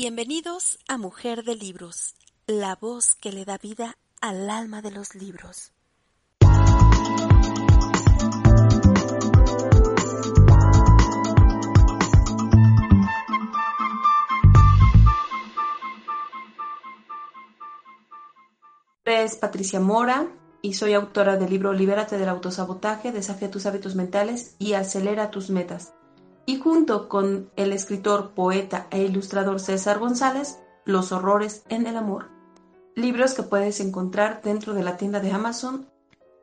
Bienvenidos a Mujer de Libros, la voz que le da vida al alma de los libros. es Patricia Mora y soy autora del libro Libérate del autosabotaje, desafía tus hábitos mentales y acelera tus metas. Y junto con el escritor, poeta e ilustrador César González, Los horrores en el amor. Libros que puedes encontrar dentro de la tienda de Amazon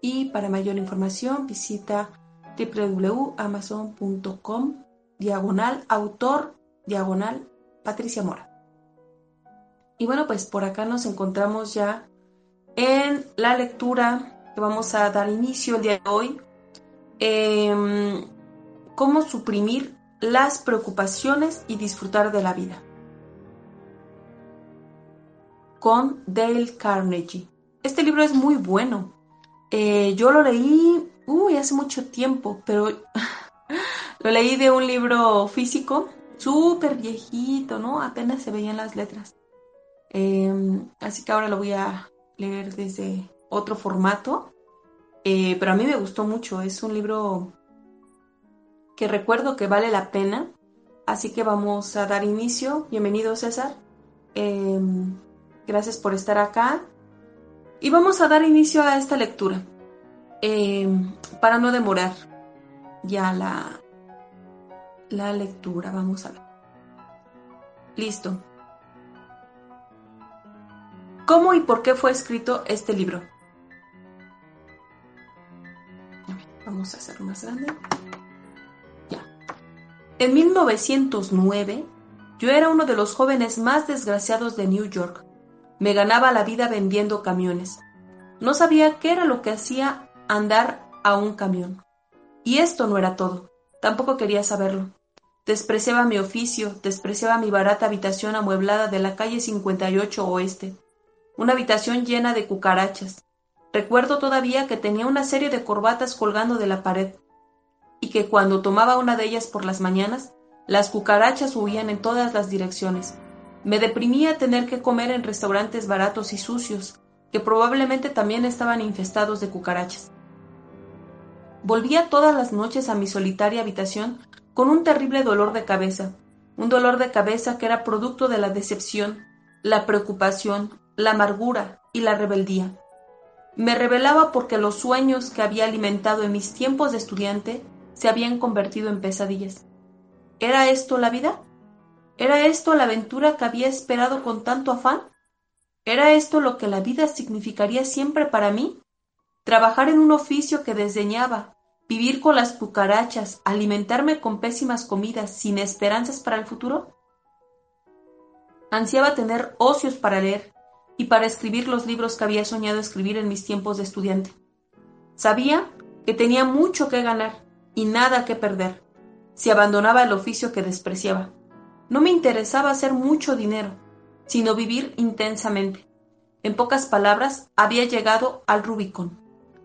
y para mayor información visita www.amazon.com diagonal autor diagonal Patricia Mora. Y bueno, pues por acá nos encontramos ya en la lectura que vamos a dar inicio el día de hoy, em, cómo suprimir las preocupaciones y disfrutar de la vida. Con Dale Carnegie. Este libro es muy bueno. Eh, yo lo leí hace mucho tiempo, pero lo leí de un libro físico, súper viejito, ¿no? Apenas se veían las letras. Em, así que ahora lo voy a leer desde otro formato, eh, pero a mí me gustó mucho, es un libro que recuerdo que vale la pena, así que vamos a dar inicio. Bienvenido César, em, gracias por estar acá y vamos a dar inicio a esta lectura em, para no demorar ya la, la lectura, vamos a ver. Listo. ¿Cómo y por qué fue escrito este libro? vamos a hacerlo más grande. En 1909, yo era uno de los jóvenes más desgraciados de New York. Me ganaba la vida vendiendo camiones. No sabía qué era lo que hacía andar a un camión. Y esto no era todo. Tampoco quería saberlo. Despreciaba mi oficio, despreciaba mi barata habitación amueblada de la calle 58 Oeste una habitación llena de cucarachas. Recuerdo todavía que tenía una serie de corbatas colgando de la pared, y que cuando tomaba una de ellas por las mañanas, las cucarachas huían en todas las direcciones. Me deprimía tener que comer en restaurantes baratos y sucios, que probablemente también estaban infestados de cucarachas. Volvía todas las noches a mi solitaria habitación con un terrible dolor de cabeza, un dolor de cabeza que era producto de la decepción, la preocupación, la amargura y la rebeldía. Me rebelaba porque los sueños que había alimentado en mis tiempos de estudiante se habían convertido en pesadillas. ¿Era esto la vida? ¿Era esto la aventura que había esperado con tanto afán? ¿Era esto lo que la vida significaría siempre para mí? Trabajar en un oficio que desdeñaba, vivir con las cucarachas, alimentarme con pésimas comidas sin esperanzas para el futuro? Ansiaba tener ocios para leer, y para escribir los libros que había soñado escribir en mis tiempos de estudiante. Sabía que tenía mucho que ganar y nada que perder si abandonaba el oficio que despreciaba. No me interesaba hacer mucho dinero, sino vivir intensamente. En pocas palabras, había llegado al Rubicon,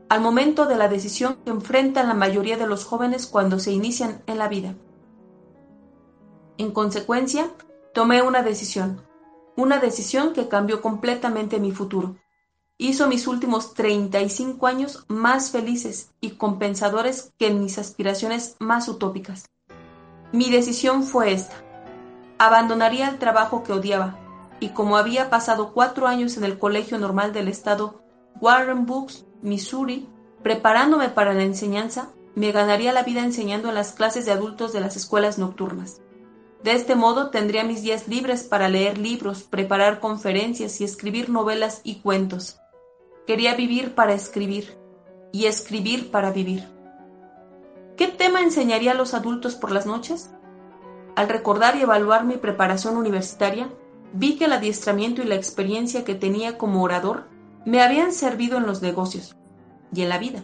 al momento de la decisión que enfrentan la mayoría de los jóvenes cuando se inician en la vida. En consecuencia, tomé una decisión, una decisión que cambió completamente mi futuro. Hizo mis últimos 35 años más felices y compensadores que mis aspiraciones más utópicas. Mi decisión fue esta. Abandonaría el trabajo que odiaba, y como había pasado cuatro años en el Colegio Normal del Estado Warren Books, Missouri, preparándome para la enseñanza, me ganaría la vida enseñando en las clases de adultos de las escuelas nocturnas. De este modo tendría mis días libres para leer libros, preparar conferencias y escribir novelas y cuentos. Quería vivir para escribir y escribir para vivir. ¿Qué tema enseñaría a los adultos por las noches? Al recordar y evaluar mi preparación universitaria, vi que el adiestramiento y la experiencia que tenía como orador me habían servido en los negocios y en la vida,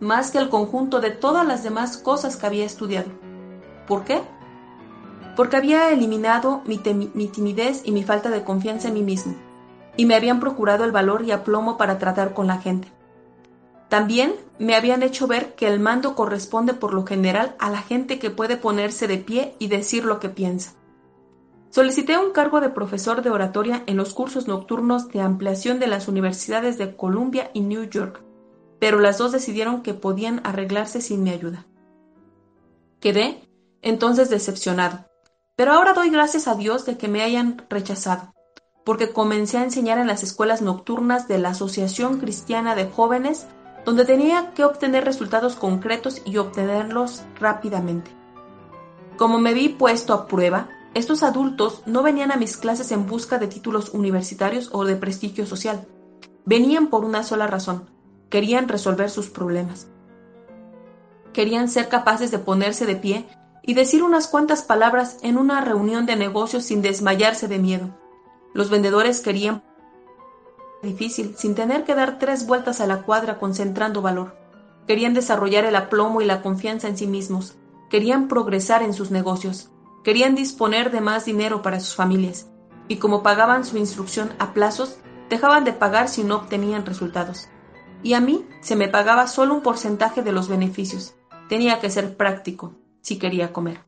más que el conjunto de todas las demás cosas que había estudiado. ¿Por qué? porque había eliminado mi, timidez y mi falta de confianza en mí mismo, y me habían procurado el valor y aplomo para tratar con la gente. También me habían hecho ver que el mando corresponde por lo general a la gente que puede ponerse de pie y decir lo que piensa. Solicité un cargo de profesor de oratoria en los cursos nocturnos de ampliación de las universidades de Columbia y New York, pero las dos decidieron que podían arreglarse sin mi ayuda. Quedé entonces decepcionado, pero ahora doy gracias a Dios de que me hayan rechazado, porque comencé a enseñar en las escuelas nocturnas de la Asociación Cristiana de Jóvenes, donde tenía que obtener resultados concretos y obtenerlos rápidamente. Como me vi puesto a prueba, estos adultos no venían a mis clases en busca de títulos universitarios o de prestigio social. Venían por una sola razón. Querían resolver sus problemas. Querían ser capaces de ponerse de pie y decir unas cuantas palabras en una reunión de negocios sin desmayarse de miedo. Los vendedores querían difícil, sin tener que dar tres vueltas a la cuadra concentrando valor. Querían desarrollar el aplomo y la confianza en sí mismos. Querían progresar en sus negocios. Querían disponer de más dinero para sus familias, y como pagaban su instrucción a plazos, dejaban de pagar si no obtenían resultados. Y a mí se me pagaba solo un porcentaje de los beneficios. Tenía que ser práctico si quería comer.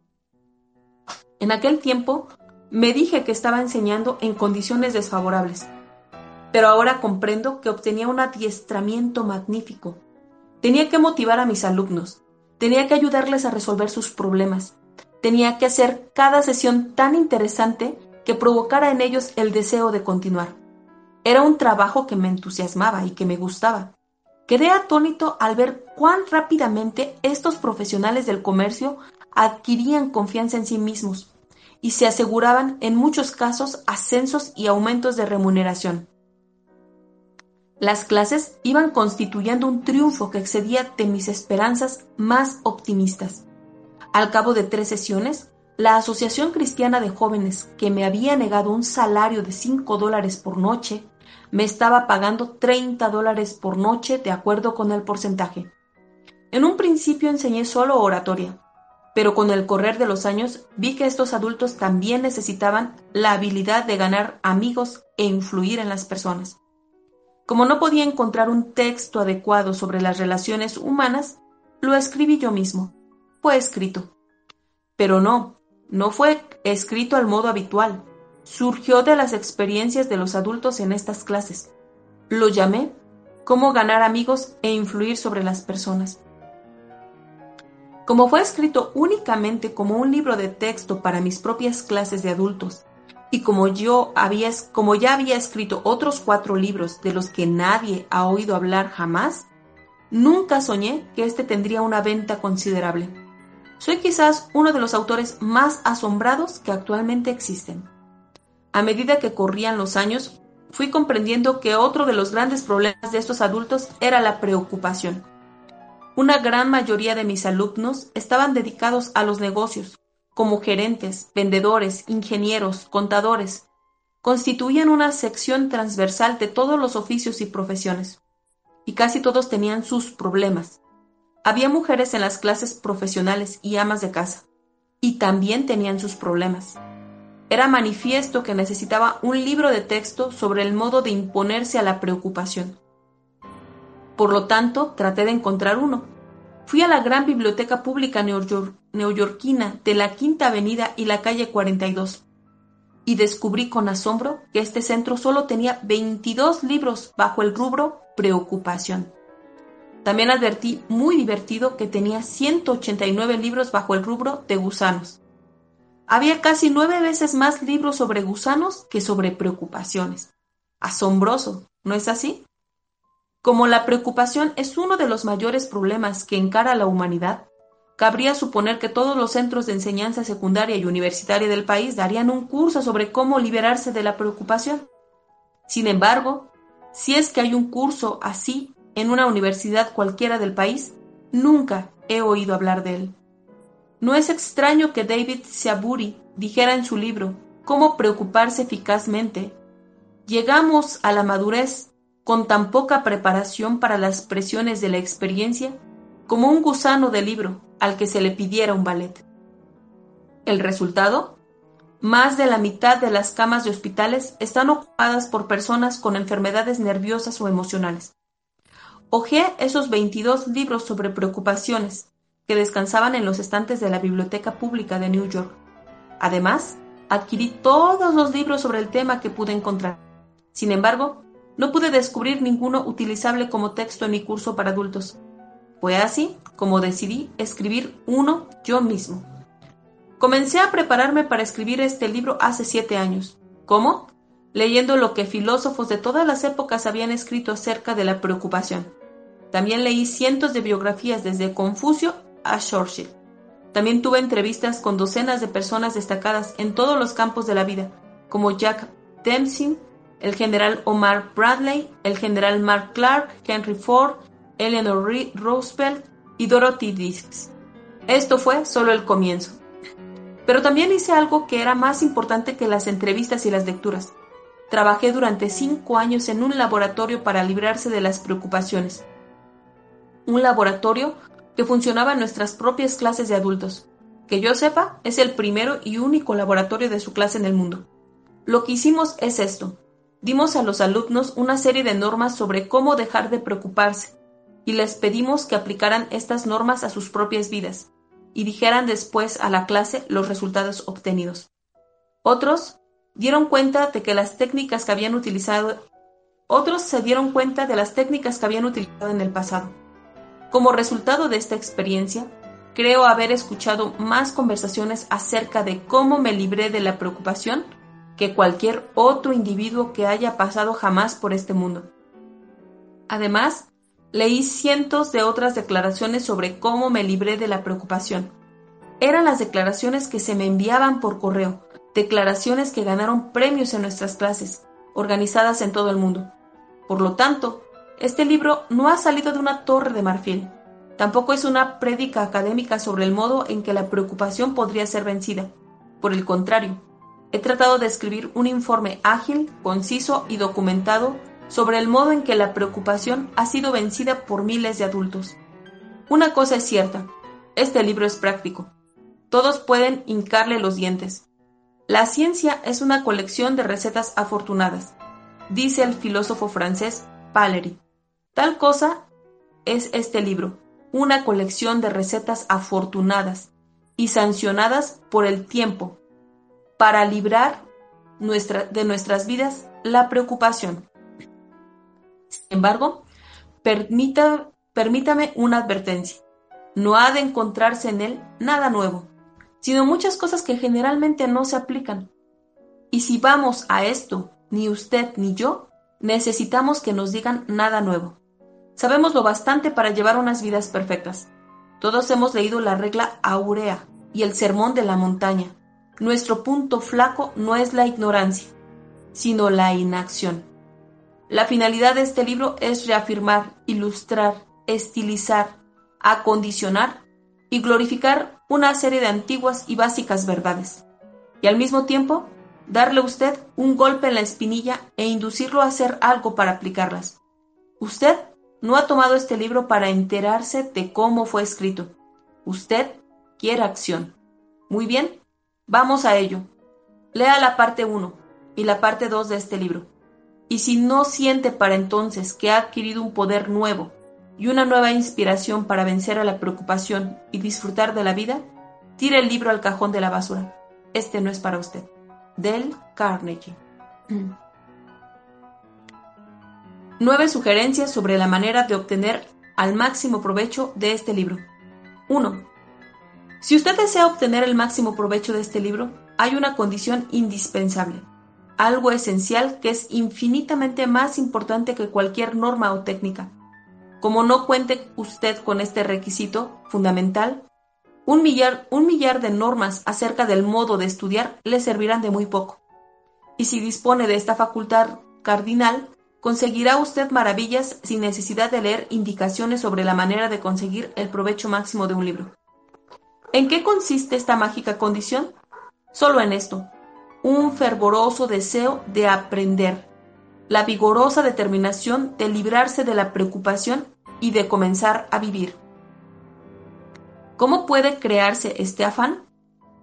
En aquel tiempo me dije que estaba enseñando en condiciones desfavorables, pero ahora comprendo que obtenía un adiestramiento magnífico. Tenía que motivar a mis alumnos, tenía que ayudarles a resolver sus problemas, tenía que hacer cada sesión tan interesante que provocara en ellos el deseo de continuar. Era un trabajo que me entusiasmaba y que me gustaba. Quedé atónito al ver cuán rápidamente estos profesionales del comercio adquirían confianza en sí mismos y se aseguraban en muchos casos ascensos y aumentos de remuneración. Las clases iban constituyendo un triunfo que excedía de mis esperanzas más optimistas. Al cabo de tres sesiones, la Asociación Cristiana de Jóvenes, que me había negado un salario de 5 dólares por noche, me estaba pagando 30 dólares por noche de acuerdo con el porcentaje. En un principio enseñé solo oratoria, pero con el correr de los años vi que estos adultos también necesitaban la habilidad de ganar amigos e influir en las personas. Como no podía encontrar un texto adecuado sobre las relaciones humanas, lo escribí yo mismo fue escrito. Pero no, no fue escrito al modo habitual. Surgió de las experiencias de los adultos en estas clases. Lo llamé Cómo ganar amigos e influir sobre las personas. Como fue escrito únicamente como un libro de texto para mis propias clases de adultos, y como yo había, como ya había escrito otros cuatro libros de los que nadie ha oído hablar jamás, nunca soñé que este tendría una venta considerable. Soy quizás uno de los autores más asombrados que actualmente existen. A medida que corrían los años, fui comprendiendo que otro de los grandes problemas de estos adultos era la preocupación. Una gran mayoría de mis alumnos estaban dedicados a los negocios, como gerentes, vendedores, ingenieros, contadores. Constituían una sección transversal de todos los oficios y profesiones. Y casi todos tenían sus problemas, había mujeres en las clases profesionales y amas de casa, y también tenían sus problemas. Era manifiesto que necesitaba un libro de texto sobre el modo de imponerse a la preocupación. Por lo tanto, traté de encontrar uno. Fui a la gran biblioteca pública neoyorquina de la Quinta Avenida y la calle 42 y descubrí con asombro que este centro solo tenía 22 libros bajo el rubro preocupación. También advertí, muy divertido, que tenía 189 libros bajo el rubro de gusanos. Había casi nueve veces más libros sobre gusanos que sobre preocupaciones. Asombroso, ¿no es así? Como la preocupación es uno de los mayores problemas que encara la humanidad, cabría suponer que todos los centros de enseñanza secundaria y universitaria del país darían un curso sobre cómo liberarse de la preocupación. Sin embargo, si es que hay un curso así en una universidad cualquiera del país, nunca he oído hablar de él. No es extraño que David Siaburi dijera en su libro Cómo preocuparse eficazmente. Llegamos a la madurez con tan poca preparación para las presiones de la experiencia como un gusano de libro al que se le pidiera un ballet. El resultado más de la mitad de las camas de hospitales están ocupadas por personas con enfermedades nerviosas o emocionales. Hojeé esos 22 libros sobre preocupaciones que descansaban en los estantes de la Biblioteca Pública de New York. Además, adquirí todos los libros sobre el tema que pude encontrar. Sin embargo, no pude descubrir ninguno utilizable como texto en mi curso para adultos. Fue así como decidí escribir uno yo mismo. Comencé a prepararme para escribir este libro hace siete años. ¿Cómo? Leyendo lo que filósofos de todas las épocas habían escrito acerca de la preocupación. También leí cientos de biografías desde Confucio a Churchill. También tuve entrevistas con docenas de personas destacadas en todos los campos de la vida, como Jack Dempsey, el general Omar Bradley, el general Mark Clark, Henry Ford, Eleanor Roosevelt y Dorothy Dix. Esto fue solo el comienzo. Pero también hice algo que era más importante que las entrevistas y las lecturas. Trabajé durante cinco años en un laboratorio para librarse de las preocupaciones. Un laboratorio que funcionaba en nuestras propias clases de adultos. Que yo sepa, es el primero y único laboratorio de su clase en el mundo. Lo que hicimos es esto. Dimos a los alumnos una serie de normas sobre cómo dejar de preocuparse, y les pedimos que aplicaran estas normas a sus propias vidas, y dijeran después a la clase los resultados obtenidos. Otros dieron cuenta de que las técnicas que habían utilizado otros se dieron cuenta de las técnicas que habían utilizado en el pasado. Como resultado de esta experiencia, creo haber escuchado más conversaciones acerca de cómo me libré de la preocupación que cualquier otro individuo que haya pasado jamás por este mundo. Además, Leí cientos de otras declaraciones sobre cómo me libré de la preocupación. Eran las declaraciones que se me enviaban por correo, declaraciones que ganaron premios en nuestras clases, organizadas en todo el mundo. Por lo tanto, este libro no ha salido de una torre de marfil. Tampoco es una prédica académica sobre el modo en que la preocupación podría ser vencida. Por el contrario, he tratado de escribir un informe ágil, conciso y documentado sobre el modo en que la preocupación ha sido vencida por miles de adultos. Una cosa es cierta, este libro es práctico. Todos pueden hincarle los dientes. La ciencia es una colección de recetas afortunadas, dice el filósofo francés Palery. Tal cosa es este libro, una colección de recetas afortunadas y sancionadas por el tiempo para librar de nuestras vidas la preocupación. Sin embargo, permítame una advertencia. No ha de encontrarse en él nada nuevo, sino muchas cosas que generalmente no se aplican. Y si vamos a esto, ni usted ni yo, necesitamos que nos digan nada nuevo. Sabemos lo bastante para llevar unas vidas perfectas. Todos hemos leído la regla áurea y el sermón de la montaña. Nuestro punto flaco no es la ignorancia, sino la inacción. La finalidad de este libro es reafirmar, ilustrar, estilizar, acondicionar y glorificar una serie de antiguas y básicas verdades, y al mismo tiempo darle a usted un golpe en la espinilla e inducirlo a hacer algo para aplicarlas. Usted no ha tomado este libro para enterarse de cómo fue escrito. Usted quiere acción. Muy bien, vamos a ello. Lea la parte 1 y la parte 2 de este libro y si no siente para entonces que ha adquirido un poder nuevo y una nueva inspiración para vencer a la preocupación y disfrutar de la vida, tire el libro al cajón de la basura. Este no es para usted. Del Carnegie. Nueve sugerencias sobre la manera de obtener al máximo provecho de este libro. 1. Si usted desea obtener el máximo provecho de este libro, hay una condición indispensable algo esencial que es infinitamente más importante que cualquier norma o técnica. Como no cuente usted con este requisito fundamental, un millar, un millar de normas acerca del modo de estudiar le servirán de muy poco. Y si dispone de esta facultad cardinal, conseguirá usted maravillas sin necesidad de leer indicaciones sobre la manera de conseguir el provecho máximo de un libro. ¿En qué consiste esta mágica condición? Solo en esto, un fervoroso deseo de aprender, la vigorosa determinación de librarse de la preocupación y de comenzar a vivir. ¿Cómo puede crearse este afán?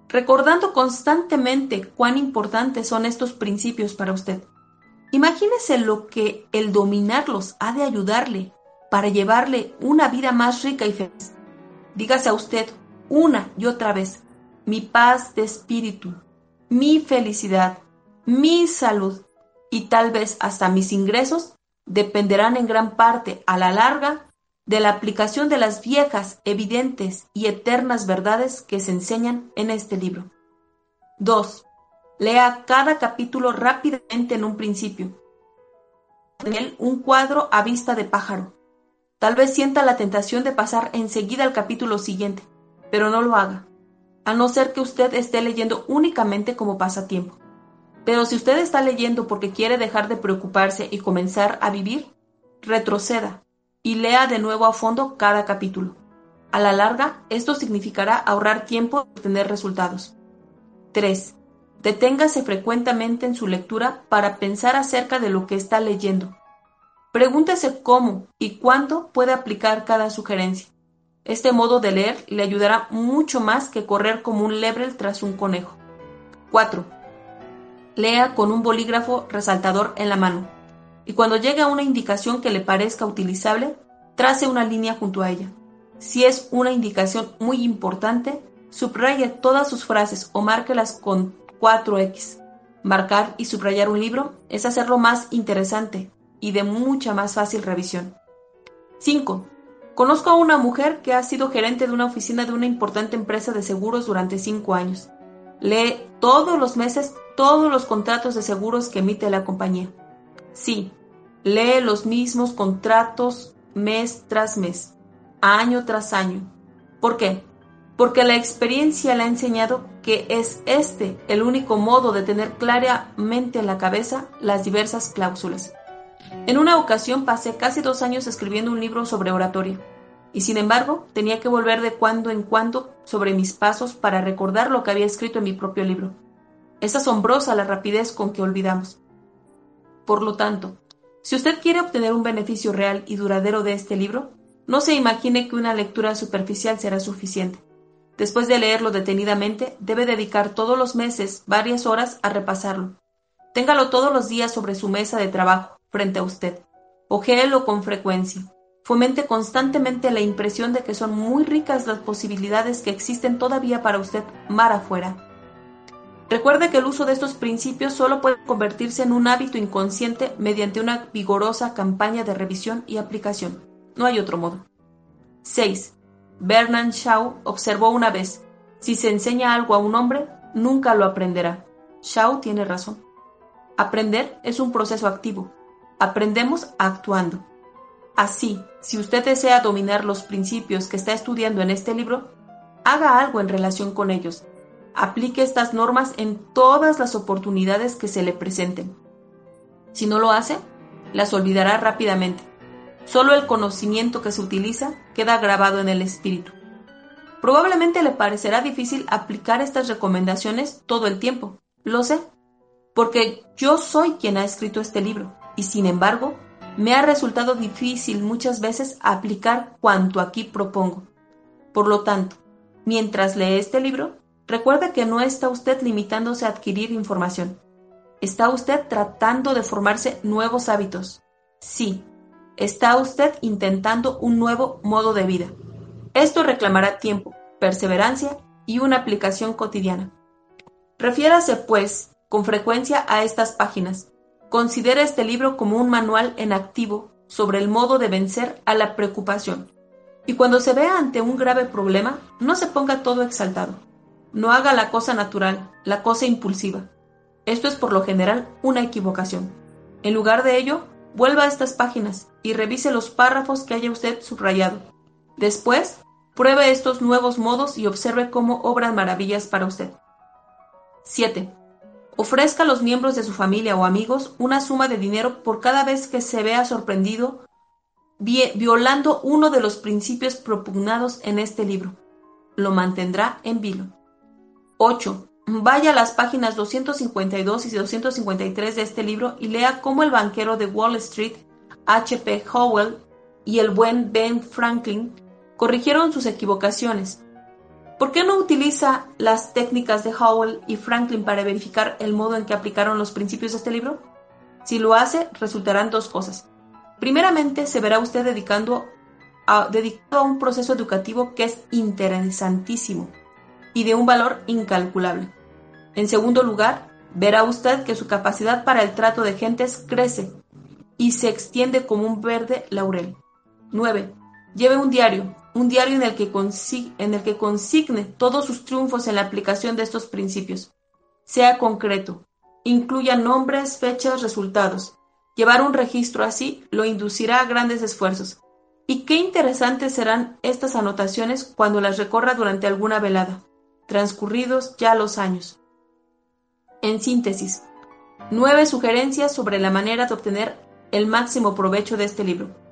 Recordando constantemente cuán importantes son estos principios para usted. Imagínese lo que el dominarlos ha de ayudarle para llevarle una vida más rica y feliz. Dígase a usted una y otra vez, mi paz de espíritu, mi felicidad, mi salud y tal vez hasta mis ingresos dependerán en gran parte, a la larga, de la aplicación de las viejas, evidentes y eternas verdades que se enseñan en este libro. 2. Lea cada capítulo rápidamente en un principio. En él un cuadro a vista de pájaro. Tal vez sienta la tentación de pasar enseguida al capítulo siguiente, pero no lo haga, a no ser que usted esté leyendo únicamente como pasatiempo. Pero si usted está leyendo porque quiere dejar de preocuparse y comenzar a vivir, retroceda y lea de nuevo a fondo cada capítulo. A la larga, esto significará ahorrar tiempo y obtener resultados. 3. Deténgase frecuentemente en su lectura para pensar acerca de lo que está leyendo. Pregúntese cómo y cuándo puede aplicar cada sugerencia. Este modo de leer le ayudará mucho más que correr como un lebrel tras un conejo. 4 lea con un bolígrafo resaltador en la mano, y cuando llegue a una indicación que le parezca utilizable, trace una línea junto a ella. Si es una indicación muy importante, subraye todas sus frases o márquelas con 4X. Marcar y subrayar un libro es hacerlo más interesante y de mucha más fácil revisión. 5. Conozco a una mujer que ha sido gerente de una oficina de una importante empresa de seguros durante 5 años. Lee todos los meses todos los contratos de seguros que emite la compañía. Sí, lee los mismos contratos mes tras mes, año tras año. ¿Por qué? Porque la experiencia le ha enseñado que es este el único modo de tener claramente en la cabeza las diversas cláusulas. En una ocasión pasé casi dos años escribiendo un libro sobre oratoria, y sin embargo tenía que volver de cuando en cuando sobre mis pasos para recordar lo que había escrito en mi propio libro. Es asombrosa la rapidez con que olvidamos. Por lo tanto, si usted quiere obtener un beneficio real y duradero de este libro, no se imagine que una lectura superficial será suficiente. Después de leerlo detenidamente, debe dedicar todos los meses varias horas a repasarlo. Téngalo todos los días sobre su mesa de trabajo, frente a usted. Ojéelo con frecuencia. Fomente constantemente la impresión de que son muy ricas las posibilidades que existen todavía para usted mar afuera. Recuerde que el uso de estos principios solo puede convertirse en un hábito inconsciente mediante una vigorosa campaña de revisión y aplicación. No hay otro modo. 6. Bernard Shaw observó una vez, si se enseña algo a un hombre, nunca lo aprenderá. Shaw tiene razón. Aprender es un proceso activo. Aprendemos actuando. Así, si usted desea dominar los principios que está estudiando en este libro, haga algo en relación con ellos aplique estas normas en todas las oportunidades que se le presenten. Si no lo hace, las olvidará rápidamente. Solo el conocimiento que se utiliza queda grabado en el espíritu. Probablemente le parecerá difícil aplicar estas recomendaciones todo el tiempo. Lo sé, porque yo soy quien ha escrito este libro y sin embargo me ha resultado difícil muchas veces aplicar cuanto aquí propongo. Por lo tanto, mientras lee este libro, Recuerde que no está usted limitándose a adquirir información. Está usted tratando de formarse nuevos hábitos. Sí, está usted intentando un nuevo modo de vida. Esto reclamará tiempo, perseverancia y una aplicación cotidiana. Refiérase, pues, con frecuencia a estas páginas. Considere este libro como un manual en activo sobre el modo de vencer a la preocupación. Y cuando se vea ante un grave problema, no se ponga todo exaltado. No haga la cosa natural, la cosa impulsiva. Esto es por lo general una equivocación. En lugar de ello, vuelva a estas páginas y revise los párrafos que haya usted subrayado. Después, pruebe estos nuevos modos y observe cómo obran maravillas para usted. 7. Ofrezca a los miembros de su familia o amigos una suma de dinero por cada vez que se vea sorprendido violando uno de los principios propugnados en este libro. Lo mantendrá en vilo. 8. Vaya a las páginas 252 y 253 de este libro y lea cómo el banquero de Wall Street, H.P. Howell, y el buen Ben Franklin corrigieron sus equivocaciones. ¿Por qué no utiliza las técnicas de Howell y Franklin para verificar el modo en que aplicaron los principios de este libro? Si lo hace, resultarán dos cosas. Primeramente, se verá usted dedicando a, dedicado a un proceso educativo que es interesantísimo y de un valor incalculable. En segundo lugar, verá usted que su capacidad para el trato de gentes crece y se extiende como un verde laurel. 9. Lleve un diario, un diario en el, que en el que consigne todos sus triunfos en la aplicación de estos principios. Sea concreto, incluya nombres, fechas, resultados. Llevar un registro así lo inducirá a grandes esfuerzos. Y qué interesantes serán estas anotaciones cuando las recorra durante alguna velada, transcurridos ya los años. En síntesis, nueve sugerencias sobre la manera de obtener el máximo provecho de este libro.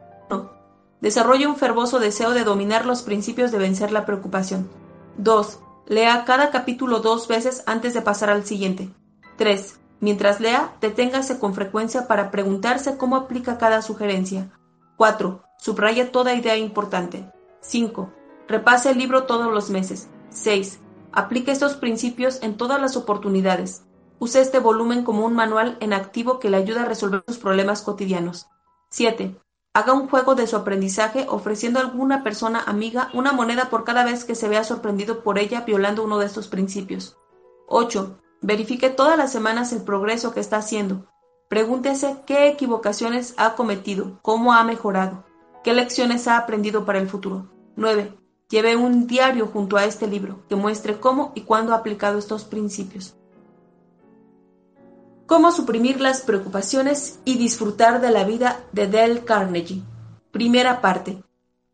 1. Desarrolle un fervoso deseo de dominar los principios de vencer la preocupación. 2. Lea cada capítulo dos veces antes de pasar al siguiente. 3. Mientras lea, deténgase con frecuencia para preguntarse cómo aplica cada sugerencia. 4. Subraya toda idea importante. 5. Repase el libro todos los meses. 6. Aplique estos principios en todas las oportunidades. Use este volumen como un manual en activo que le ayuda a resolver sus problemas cotidianos. 7. Haga un juego de su aprendizaje ofreciendo a alguna persona amiga una moneda por cada vez que se vea sorprendido por ella violando uno de estos principios. 8. Verifique todas las semanas el progreso que está haciendo. Pregúntese qué equivocaciones ha cometido, cómo ha mejorado, qué lecciones ha aprendido para el futuro. 9. Lleve un diario junto a este libro que muestre cómo y cuándo ha aplicado estos principios. Cómo suprimir las preocupaciones y disfrutar de la vida de Dale Carnegie. Primera parte.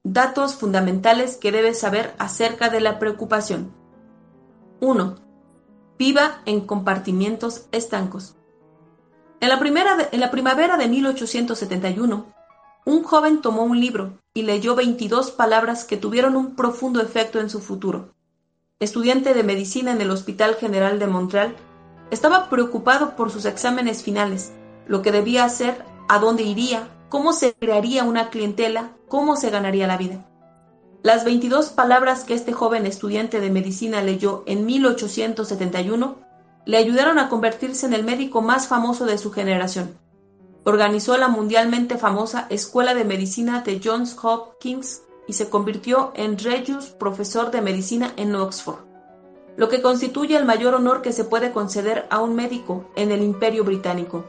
Datos fundamentales que debes saber acerca de la preocupación. 1. Viva en compartimientos estancos. En la, primera en la primavera de 1871, un joven tomó un libro y leyó 22 palabras que tuvieron un profundo efecto en su futuro. Estudiante de medicina en el Hospital General de Montreal, estaba preocupado por sus exámenes finales, lo que debía hacer, a dónde iría, cómo se crearía una clientela, cómo se ganaría la vida. Las 22 palabras que este joven estudiante de medicina leyó en 1871 le ayudaron a convertirse en el médico más famoso de su generación. Organizó la mundialmente famosa Escuela de Medicina de Johns Hopkins y se convirtió en Regius Profesor de Medicina en Oxford lo que constituye el mayor honor que se puede conceder a un médico en el Imperio Británico.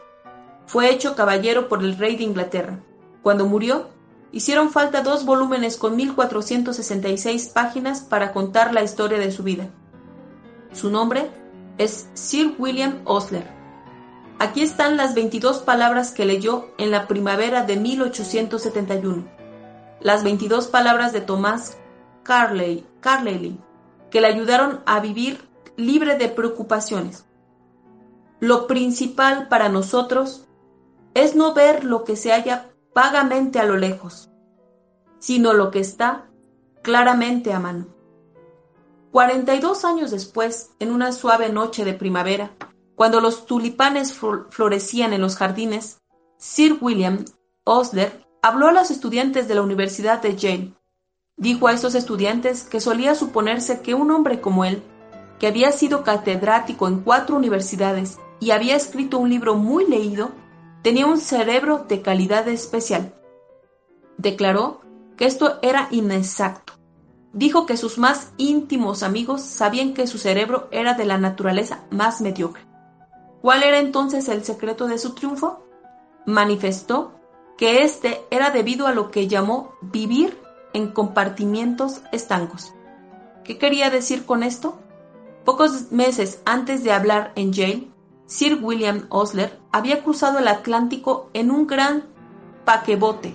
Fue hecho caballero por el rey de Inglaterra. Cuando murió, hicieron falta dos volúmenes con 1466 páginas para contar la historia de su vida. Su nombre es Sir William Osler. Aquí están las 22 palabras que leyó en la primavera de 1871. Las 22 palabras de Tomás Carlyle, Carlyle que le ayudaron a vivir libre de preocupaciones. Lo principal para nosotros es no ver lo que se halla vagamente a lo lejos, sino lo que está claramente a mano. 42 años después, en una suave noche de primavera, cuando los tulipanes florecían en los jardines, Sir William Osler habló a los estudiantes de la Universidad de Yale Dijo a estos estudiantes que solía suponerse que un hombre como él, que había sido catedrático en cuatro universidades y había escrito un libro muy leído, tenía un cerebro de calidad especial. Declaró que esto era inexacto. Dijo que sus más íntimos amigos sabían que su cerebro era de la naturaleza más mediocre. ¿Cuál era entonces el secreto de su triunfo? Manifestó que este era debido a lo que llamó vivir en compartimientos estancos. ¿Qué quería decir con esto? Pocos meses antes de hablar en Yale, Sir William Osler había cruzado el Atlántico en un gran paquebote,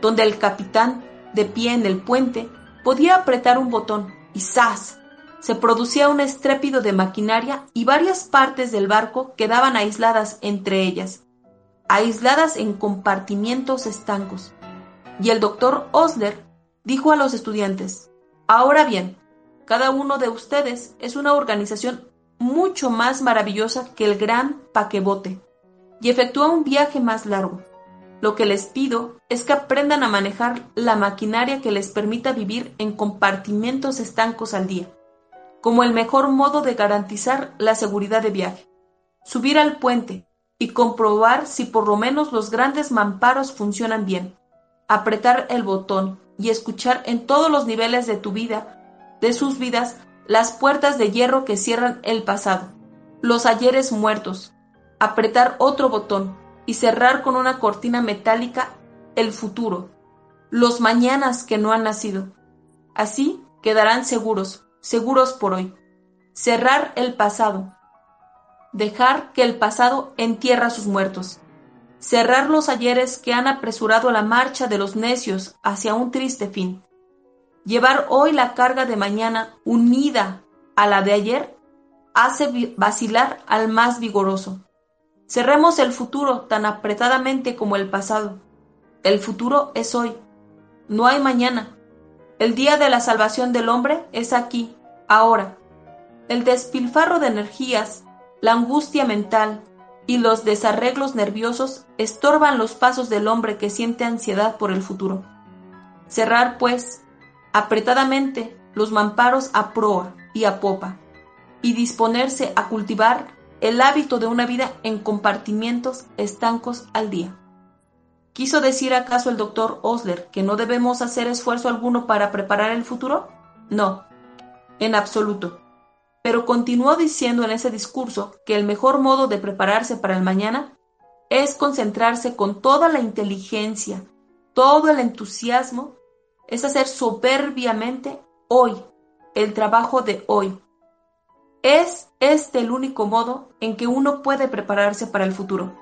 donde el capitán, de pie en el puente, podía apretar un botón y ¡zas! se producía un estrépido de maquinaria y varias partes del barco quedaban aisladas entre ellas, aisladas en compartimientos estancos. Y el doctor Osler dijo a los estudiantes, Ahora bien, cada uno de ustedes es una organización mucho más maravillosa que el gran paquebote y efectúa un viaje más largo. Lo que les pido es que aprendan a manejar la maquinaria que les permita vivir en compartimentos estancos al día, como el mejor modo de garantizar la seguridad de viaje. Subir al puente y comprobar si por lo menos los grandes mamparos funcionan bien. Apretar el botón y escuchar en todos los niveles de tu vida, de sus vidas, las puertas de hierro que cierran el pasado. los ayeres muertos, apretar otro botón y cerrar con una cortina metálica el futuro, los mañanas que no han nacido. Así quedarán seguros, seguros por hoy. Cerrar el pasado. Dejar que el pasado entierra sus muertos. Cerrar los ayeres que han apresurado la marcha de los necios hacia un triste fin. Llevar hoy la carga de mañana unida a la de ayer hace vacilar al más vigoroso. Cerremos el futuro tan apretadamente como el pasado. El futuro es hoy. No hay mañana. El día de la salvación del hombre es aquí, ahora. El despilfarro de energías, la angustia mental y los desarreglos nerviosos estorban los pasos del hombre que siente ansiedad por el futuro. Cerrar, pues, apretadamente los mamparos a proa y a popa y disponerse a cultivar el hábito de una vida en compartimientos estancos al día. ¿Quiso decir acaso el doctor Osler que no debemos hacer esfuerzo alguno para preparar el futuro? No, en absoluto. Pero continuó diciendo en ese discurso que el mejor modo de prepararse para el mañana es concentrarse con toda la inteligencia, todo el entusiasmo, es hacer soberbiamente hoy, el trabajo de hoy, es este el único modo en que uno puede prepararse para el futuro.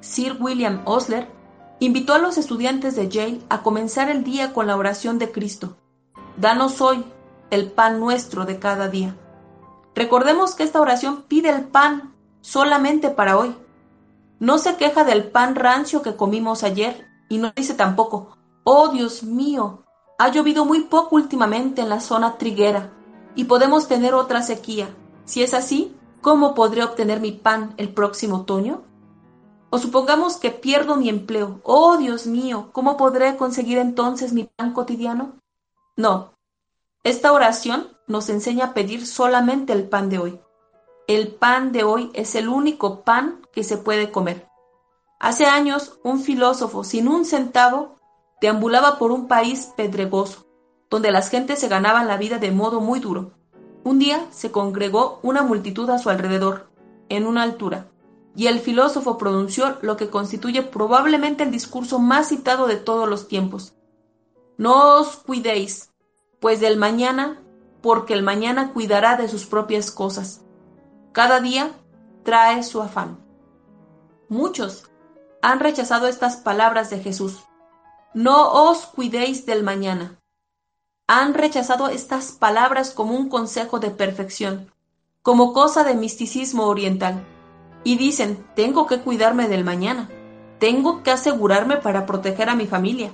Sir William Osler invitó a los estudiantes de Yale a comenzar el día con la oración de Cristo. Danos hoy el pan nuestro de cada día. Recordemos que esta oración pide el pan solamente para hoy. No se queja del pan rancio que comimos ayer y no dice tampoco, oh Dios mío, ha llovido muy poco últimamente en la zona triguera y podemos tener otra sequía. Si es así, ¿cómo podré obtener mi pan el próximo otoño? O supongamos que pierdo mi empleo. Oh, Dios mío, ¿cómo podré conseguir entonces mi pan cotidiano? No. Esta oración nos enseña a pedir solamente el pan de hoy. El pan de hoy es el único pan que se puede comer. Hace años, un filósofo sin un centavo deambulaba por un país pedregoso donde las gentes se ganaban la vida de modo muy duro. Un día se congregó una multitud a su alrededor, en una altura, y el filósofo pronunció lo que constituye probablemente el discurso más citado de todos los tiempos. No os cuidéis, pues del mañana, porque el mañana cuidará de sus propias cosas. Cada día trae su afán. Muchos han rechazado estas palabras de Jesús. No os cuidéis del mañana, han rechazado estas palabras como un consejo de perfección, como cosa de misticismo oriental, y dicen, tengo que cuidarme del mañana, tengo que asegurarme para proteger a mi familia,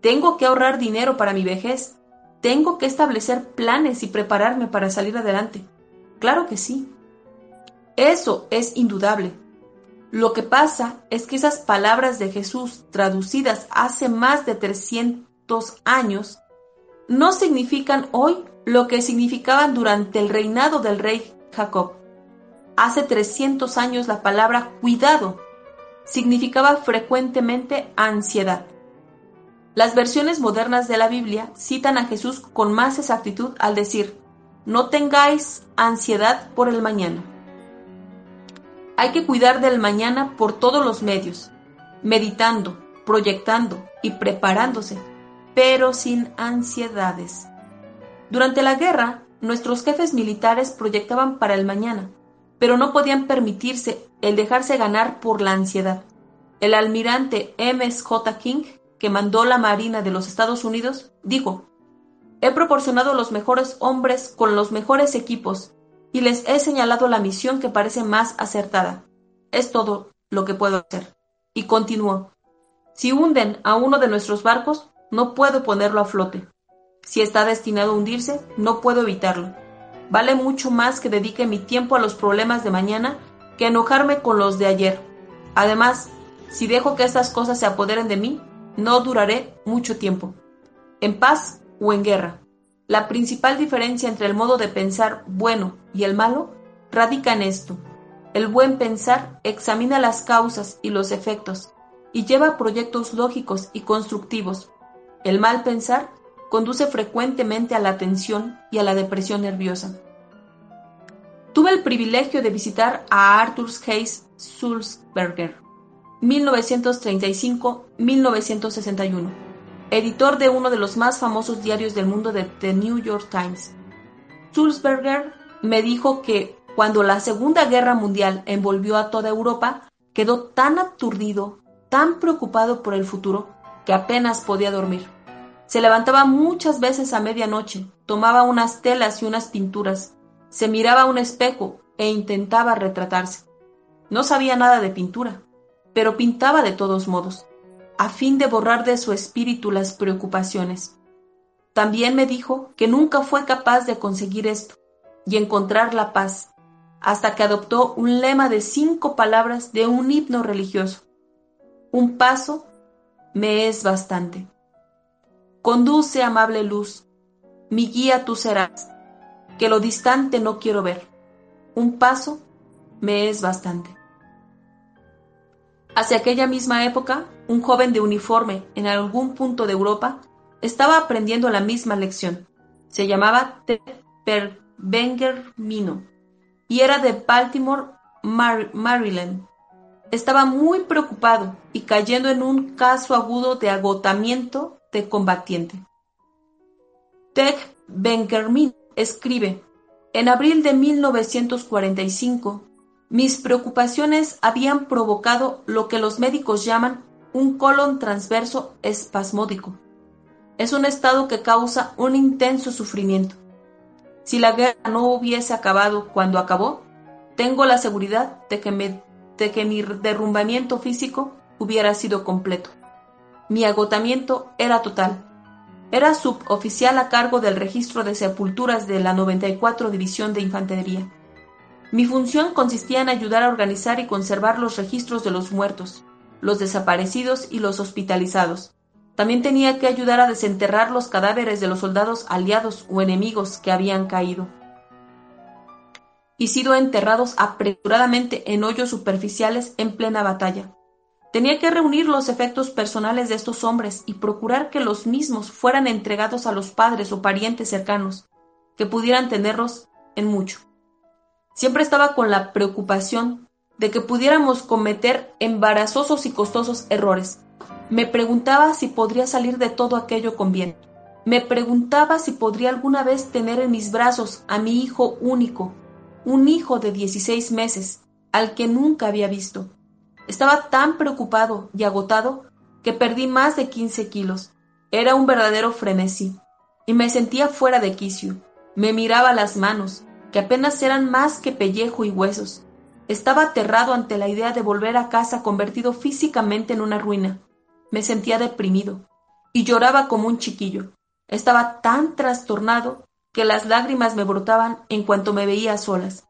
tengo que ahorrar dinero para mi vejez, tengo que establecer planes y prepararme para salir adelante. Claro que sí. Eso es indudable. Lo que pasa es que esas palabras de Jesús traducidas hace más de 300 años no significan hoy lo que significaban durante el reinado del rey Jacob. Hace 300 años la palabra cuidado significaba frecuentemente ansiedad. Las versiones modernas de la Biblia citan a Jesús con más exactitud al decir, no tengáis ansiedad por el mañana. Hay que cuidar del mañana por todos los medios, meditando, proyectando y preparándose pero sin ansiedades. Durante la guerra, nuestros jefes militares proyectaban para el mañana, pero no podían permitirse el dejarse ganar por la ansiedad. El almirante M.S.J. King, que mandó la Marina de los Estados Unidos, dijo, He proporcionado los mejores hombres con los mejores equipos y les he señalado la misión que parece más acertada. Es todo lo que puedo hacer. Y continuó, Si hunden a uno de nuestros barcos, no puedo ponerlo a flote. Si está destinado a hundirse, no puedo evitarlo. Vale mucho más que dedique mi tiempo a los problemas de mañana que enojarme con los de ayer. Además, si dejo que estas cosas se apoderen de mí, no duraré mucho tiempo. En paz o en guerra. La principal diferencia entre el modo de pensar bueno y el malo radica en esto. El buen pensar examina las causas y los efectos y lleva proyectos lógicos y constructivos el mal pensar conduce frecuentemente a la tensión y a la depresión nerviosa. Tuve el privilegio de visitar a Arthur Hayes Sulzberger, 1935-1961, editor de uno de los más famosos diarios del mundo de The New York Times. Sulzberger me dijo que cuando la Segunda Guerra Mundial envolvió a toda Europa, quedó tan aturdido, tan preocupado por el futuro, que apenas podía dormir. Se levantaba muchas veces a medianoche, tomaba unas telas y unas pinturas, se miraba a un espejo e intentaba retratarse. No sabía nada de pintura, pero pintaba de todos modos, a fin de borrar de su espíritu las preocupaciones. También me dijo que nunca fue capaz de conseguir esto y encontrar la paz, hasta que adoptó un lema de cinco palabras de un himno religioso. Un paso me es bastante. Conduce, amable luz, mi guía tú serás, que lo distante no quiero ver. Un paso me es bastante. Hacia aquella misma época, un joven de uniforme en algún punto de Europa estaba aprendiendo la misma lección. Se llamaba Ted Mino y era de Baltimore, Maryland. Estaba muy preocupado y cayendo en un caso agudo de agotamiento de combatiente. Ted Mino escribe, en abril de 1945, mis preocupaciones habían provocado lo que los médicos llaman un colon transverso espasmódico. Es un estado que causa un intenso sufrimiento. Si la guerra no hubiese acabado cuando acabó, tengo la seguridad de que, de que mi derrumbamiento físico hubiera sido completo. Mi agotamiento era total. Era suboficial a cargo del registro de sepulturas de la 94 División de Infantería. Mi función consistía en ayudar a organizar y conservar los registros de los muertos, los desaparecidos y los hospitalizados. También tenía que ayudar a desenterrar los cadáveres de los soldados aliados o enemigos que habían caído y sido enterrados apresuradamente en hoyos superficiales en plena batalla. Tenía que reunir los efectos personales de estos hombres y procurar que los mismos fueran entregados a los padres o parientes cercanos, que pudieran tenerlos en mucho. Siempre estaba con la preocupación de que pudiéramos cometer embarazosos y costosos errores. Me preguntaba si podría salir de todo aquello con bien. Me preguntaba si podría alguna vez tener en mis brazos a mi hijo único, un hijo de 16 meses, al que nunca había visto. Estaba tan preocupado y agotado que perdí más de 15 kilos. Era un verdadero frenesí, y me sentía fuera de quicio. Me miraba las manos, que apenas eran más que pellejo y huesos. Estaba aterrado ante la idea de volver a casa convertido físicamente en una ruina. Me sentía deprimido y lloraba como un chiquillo. Estaba tan trastornado que las lágrimas me brotaban en cuanto me veía a solas.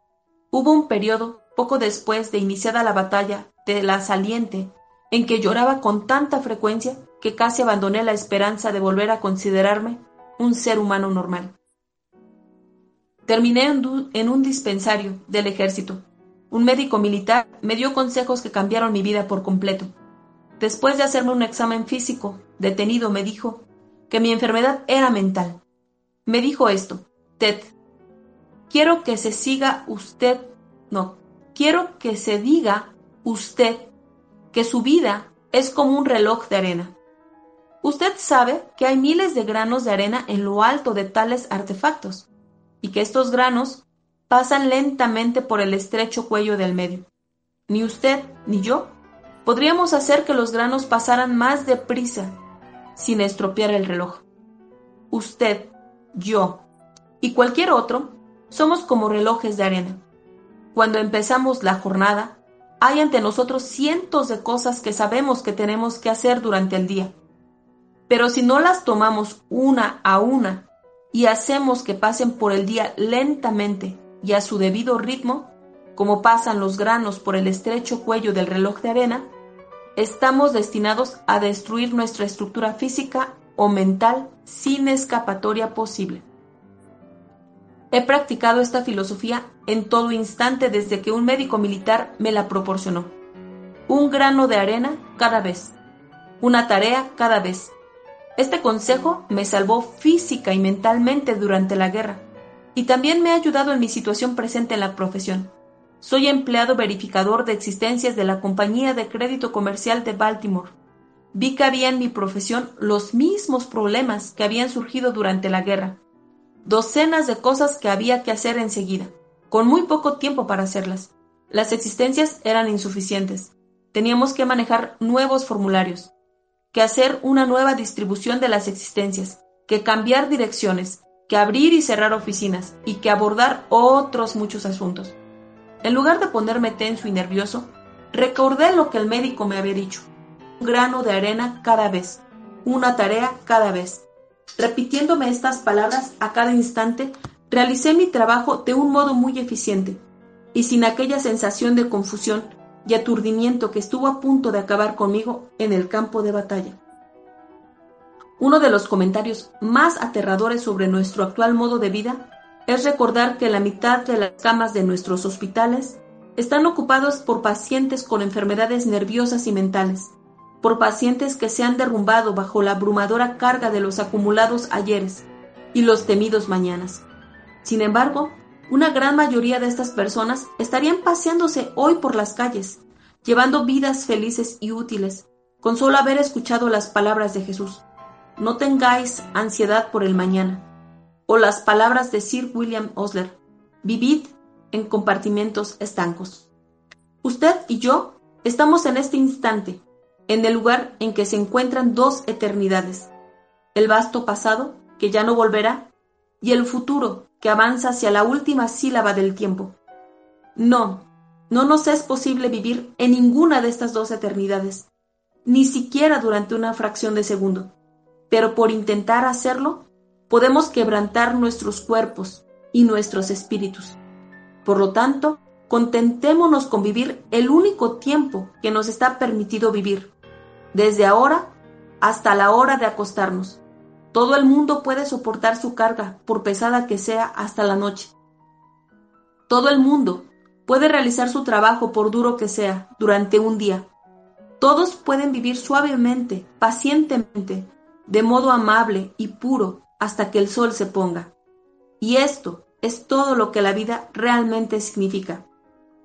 Hubo un periodo, poco después de iniciada la batalla de la saliente, en que lloraba con tanta frecuencia que casi abandoné la esperanza de volver a considerarme un ser humano normal. Terminé en un dispensario del ejército. Un médico militar me dio consejos que cambiaron mi vida por completo. Después de hacerme un examen físico, detenido me dijo que mi enfermedad era mental. Me dijo esto, Ted, quiero que se siga usted, no, quiero que se diga usted que su vida es como un reloj de arena. Usted sabe que hay miles de granos de arena en lo alto de tales artefactos y que estos granos pasan lentamente por el estrecho cuello del medio. Ni usted ni yo podríamos hacer que los granos pasaran más deprisa sin estropear el reloj. Usted, yo y cualquier otro somos como relojes de arena. Cuando empezamos la jornada, hay ante nosotros cientos de cosas que sabemos que tenemos que hacer durante el día. Pero si no las tomamos una a una y hacemos que pasen por el día lentamente y a su debido ritmo, como pasan los granos por el estrecho cuello del reloj de arena, estamos destinados a destruir nuestra estructura física o mental sin escapatoria posible. He practicado esta filosofía en todo instante desde que un médico militar me la proporcionó. Un grano de arena cada vez. Una tarea cada vez este consejo me salvó física y mentalmente durante la guerra. y también me ha ayudado en mi situación presente en la profesión. Soy empleado verificador de existencias de la Compañía de Crédito Comercial de Baltimore. Vi que había en mi profesión los mismos problemas que habían surgido durante la guerra. Docenas de cosas que había que hacer enseguida, con muy poco tiempo para hacerlas. Las existencias eran insuficientes. Teníamos que manejar nuevos formularios, que hacer una nueva distribución de las existencias, que cambiar direcciones, que abrir y cerrar oficinas y que abordar otros muchos asuntos. En lugar de ponerme tenso y nervioso, recordé lo que el médico me había dicho. Un grano de arena cada vez, una tarea cada vez. Repitiéndome estas palabras a cada instante, realicé mi trabajo de un modo muy eficiente y sin aquella sensación de confusión y aturdimiento que estuvo a punto de acabar conmigo en el campo de batalla. Uno de los comentarios más aterradores sobre nuestro actual modo de vida es recordar que la mitad de las camas de nuestros hospitales están ocupados por pacientes con enfermedades nerviosas y mentales, por pacientes que se han derrumbado bajo la abrumadora carga de los acumulados ayeres y los temidos mañanas. Sin embargo, una gran mayoría de estas personas estarían paseándose hoy por las calles, llevando vidas felices y útiles, con solo haber escuchado las palabras de Jesús. No tengáis ansiedad por el mañana. O las palabras de Sir William Osler. Vivid en compartimentos estancos. Usted y yo estamos en este instante, en el lugar en que se encuentran dos eternidades. El vasto pasado, que ya no volverá, y el futuro, que avanza hacia la última sílaba del tiempo. No, no nos es posible vivir en ninguna de estas dos eternidades, ni siquiera durante una fracción de segundo. Pero por intentar hacerlo, podemos quebrantar nuestros cuerpos y nuestros espíritus. Por lo tanto, contentémonos con vivir el único tiempo que nos está permitido vivir, desde ahora hasta la hora de acostarnos, todo el mundo puede soportar su carga, por pesada que sea, hasta la noche. Todo el mundo puede realizar su trabajo, por duro que sea, durante un día. Todos pueden vivir suavemente, pacientemente, de modo amable y puro, hasta que el sol se ponga. Y esto es todo lo que la vida realmente significa.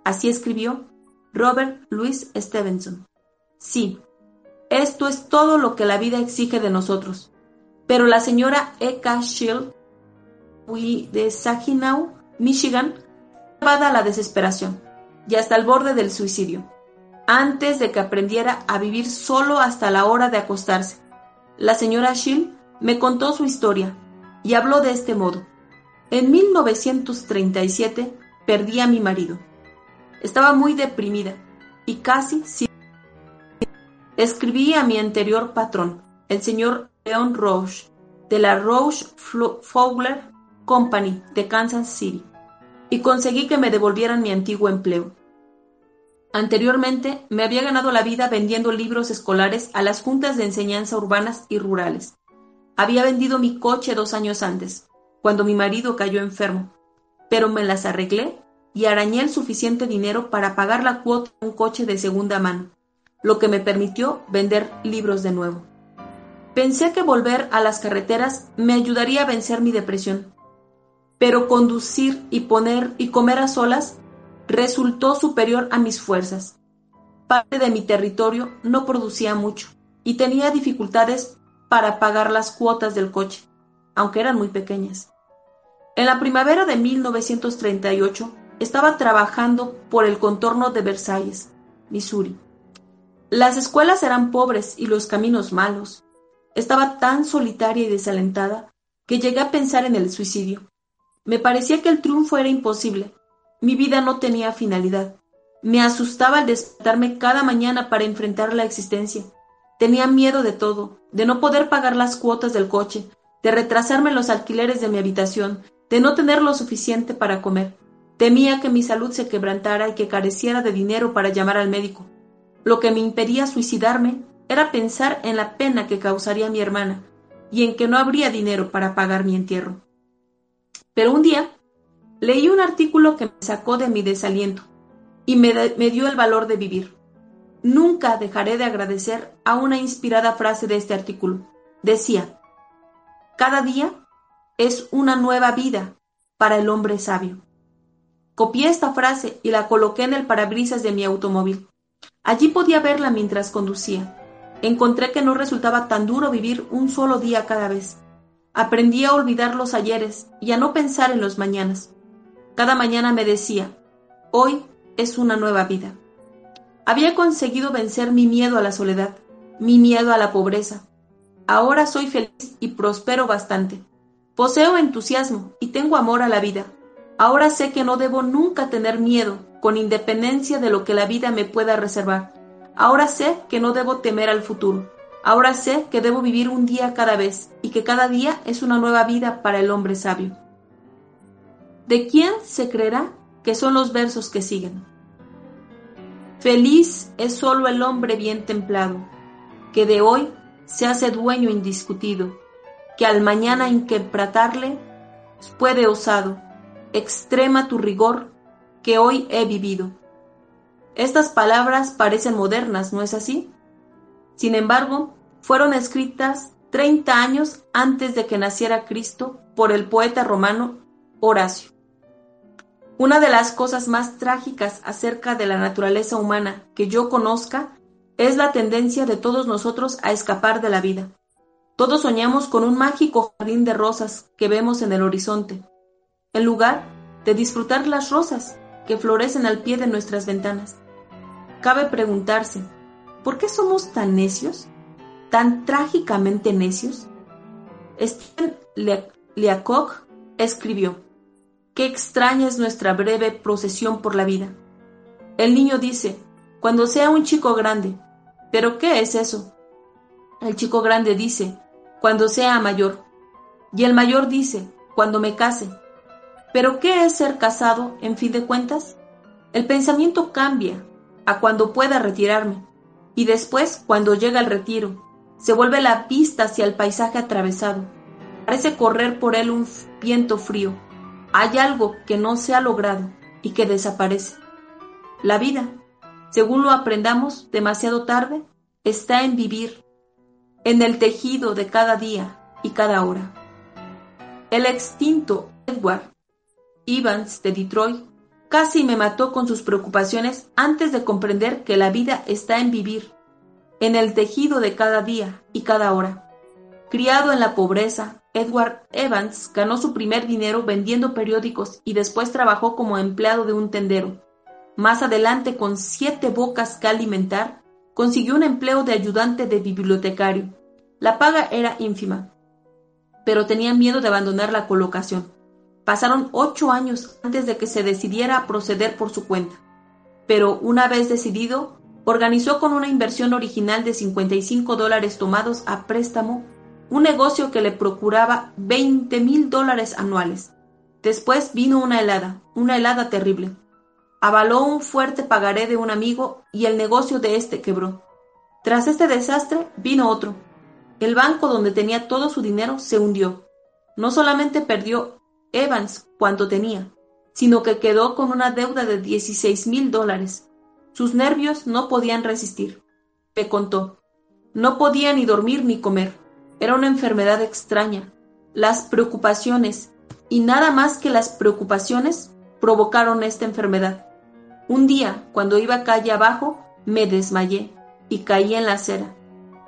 Así escribió Robert Louis Stevenson. Sí, esto es todo lo que la vida exige de nosotros. Pero la señora Eka Shield de Saginaw, Michigan, llevada a la desesperación y hasta el borde del suicidio, antes de que aprendiera a vivir solo hasta la hora de acostarse. La señora Shield me contó su historia y habló de este modo. En 1937 perdí a mi marido. Estaba muy deprimida y casi sin... Escribí a mi anterior patrón, el señor Leon Roche, de la Roche Fowler Company de Kansas City, y conseguí que me devolvieran mi antiguo empleo. Anteriormente me había ganado la vida vendiendo libros escolares a las juntas de enseñanza urbanas y rurales. Había vendido mi coche dos años antes, cuando mi marido cayó enfermo, pero me las arreglé y arañé el suficiente dinero para pagar la cuota de un coche de segunda mano, lo que me permitió vender libros de nuevo. Pensé que volver a las carreteras me ayudaría a vencer mi depresión, pero conducir y poner y comer a solas resultó superior a mis fuerzas. Parte de mi territorio no producía mucho y tenía dificultades para pagar las cuotas del coche, aunque eran muy pequeñas. En la primavera de 1938 estaba trabajando por el contorno de Versalles, Missouri. Las escuelas eran pobres y los caminos malos. Estaba tan solitaria y desalentada que llegué a pensar en el suicidio. Me parecía que el triunfo era imposible. Mi vida no tenía finalidad. Me asustaba al despertarme cada mañana para enfrentar la existencia. Tenía miedo de todo, de no poder pagar las cuotas del coche, de retrasarme los alquileres de mi habitación, de no tener lo suficiente para comer. Temía que mi salud se quebrantara y que careciera de dinero para llamar al médico. Lo que me impedía suicidarme era pensar en la pena que causaría mi hermana y en que no habría dinero para pagar mi entierro. Pero un día leí un artículo que me sacó de mi desaliento y me, me dio el valor de vivir. Nunca dejaré de agradecer a una inspirada frase de este artículo. Decía, cada día es una nueva vida para el hombre sabio. Copié esta frase y la coloqué en el parabrisas de mi automóvil. Allí podía verla mientras conducía. Encontré que no resultaba tan duro vivir un solo día cada vez. Aprendí a olvidar los ayeres y a no pensar en los mañanas. Cada mañana me decía, hoy es una nueva vida. Había conseguido vencer mi miedo a la soledad, mi miedo a la pobreza. Ahora soy feliz y prospero bastante. Poseo entusiasmo y tengo amor a la vida. Ahora sé que no debo nunca tener miedo, con independencia de lo que la vida me pueda reservar. Ahora sé que no debo temer al futuro. Ahora sé que debo vivir un día cada vez y que cada día es una nueva vida para el hombre sabio. ¿De quién se creerá que son los versos que siguen? Feliz es solo el hombre bien templado, que de hoy se hace dueño indiscutido, que al mañana inquebrantarle puede osado extrema tu rigor que hoy he vivido. Estas palabras parecen modernas, ¿no es así? Sin embargo, fueron escritas 30 años antes de que naciera Cristo por el poeta romano Horacio. Una de las cosas más trágicas acerca de la naturaleza humana que yo conozca es la tendencia de todos nosotros a escapar de la vida. Todos soñamos con un mágico jardín de rosas que vemos en el horizonte, en lugar de disfrutar las rosas que florecen al pie de nuestras ventanas. Cabe preguntarse, ¿por qué somos tan necios? ¿Tan trágicamente necios? Stephen Leacock escribió, Qué extraña es nuestra breve procesión por la vida. El niño dice, cuando sea un chico grande, ¿pero qué es eso? El chico grande dice, cuando sea mayor. Y el mayor dice, cuando me case. Pero ¿qué es ser casado, en fin de cuentas? El pensamiento cambia a cuando pueda retirarme, y después, cuando llega el retiro, se vuelve la vista hacia el paisaje atravesado. Parece correr por él un viento frío. Hay algo que no se ha logrado y que desaparece. La vida, según lo aprendamos demasiado tarde, está en vivir, en el tejido de cada día y cada hora. El extinto Edward Evans de Detroit casi me mató con sus preocupaciones antes de comprender que la vida está en vivir, en el tejido de cada día y cada hora. Criado en la pobreza, Edward Evans ganó su primer dinero vendiendo periódicos y después trabajó como empleado de un tendero. Más adelante, con siete bocas que alimentar, consiguió un empleo de ayudante de bibliotecario. La paga era ínfima, pero tenía miedo de abandonar la colocación. Pasaron ocho años antes de que se decidiera a proceder por su cuenta, pero una vez decidido, organizó con una inversión original de 55 dólares tomados a préstamo un negocio que le procuraba 20 mil dólares anuales. Después vino una helada, una helada terrible. Avaló un fuerte pagaré de un amigo y el negocio de este quebró. Tras este desastre vino otro. El banco donde tenía todo su dinero se hundió. No solamente perdió Evans cuanto tenía, sino que quedó con una deuda de 16 mil dólares. Sus nervios no podían resistir. Me contó. No podía ni dormir ni comer. Era una enfermedad extraña. Las preocupaciones, y nada más que las preocupaciones, provocaron esta enfermedad. Un día, cuando iba calle abajo, me desmayé y caí en la acera.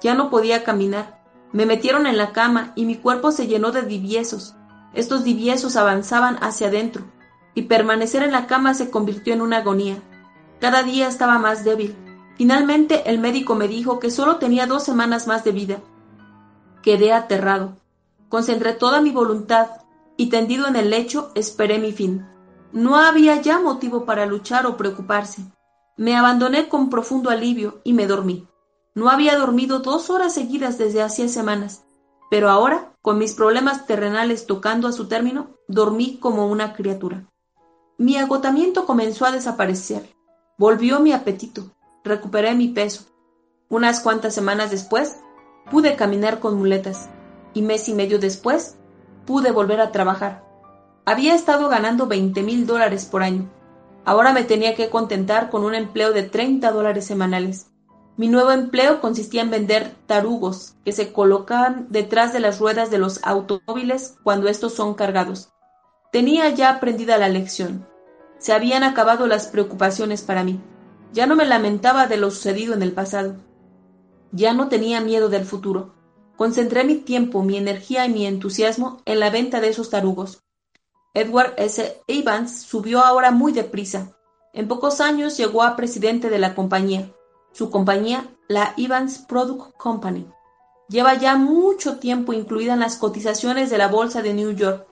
Ya no podía caminar. Me metieron en la cama y mi cuerpo se llenó de diviesos. Estos diviesos avanzaban hacia adentro, y permanecer en la cama se convirtió en una agonía. Cada día estaba más débil. Finalmente el médico me dijo que solo tenía dos semanas más de vida. Quedé aterrado. Concentré toda mi voluntad y tendido en el lecho esperé mi fin. No había ya motivo para luchar o preocuparse. Me abandoné con profundo alivio y me dormí. No había dormido dos horas seguidas desde hacía semanas, pero ahora con mis problemas terrenales tocando a su término, dormí como una criatura. Mi agotamiento comenzó a desaparecer. Volvió mi apetito. Recuperé mi peso. Unas cuantas semanas después, pude caminar con muletas. Y mes y medio después, pude volver a trabajar. Había estado ganando 20 mil dólares por año. Ahora me tenía que contentar con un empleo de 30 dólares semanales. Mi nuevo empleo consistía en vender tarugos que se colocan detrás de las ruedas de los automóviles cuando estos son cargados. Tenía ya aprendida la lección. Se habían acabado las preocupaciones para mí. Ya no me lamentaba de lo sucedido en el pasado. Ya no tenía miedo del futuro. Concentré mi tiempo, mi energía y mi entusiasmo en la venta de esos tarugos. Edward S. Evans subió ahora muy deprisa. En pocos años llegó a presidente de la compañía. Su compañía, la Evans Product Company, lleva ya mucho tiempo incluida en las cotizaciones de la Bolsa de New York.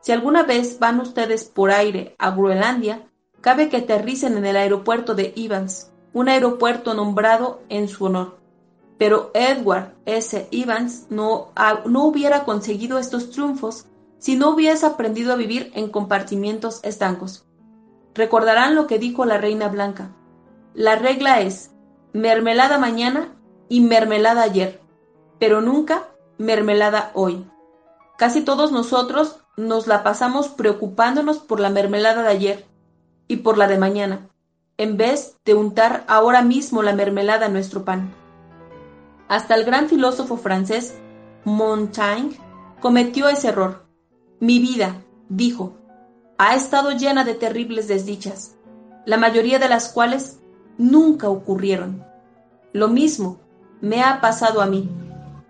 Si alguna vez van ustedes por aire a Groenlandia, cabe que aterricen en el aeropuerto de Evans, un aeropuerto nombrado en su honor. Pero Edward S. Evans no, no hubiera conseguido estos triunfos si no hubiese aprendido a vivir en compartimientos estancos. Recordarán lo que dijo la reina blanca. La regla es mermelada mañana y mermelada ayer, pero nunca mermelada hoy. Casi todos nosotros nos la pasamos preocupándonos por la mermelada de ayer y por la de mañana, en vez de untar ahora mismo la mermelada en nuestro pan. Hasta el gran filósofo francés Montaigne cometió ese error. Mi vida, dijo, ha estado llena de terribles desdichas, la mayoría de las cuales nunca ocurrieron. Lo mismo me ha pasado a mí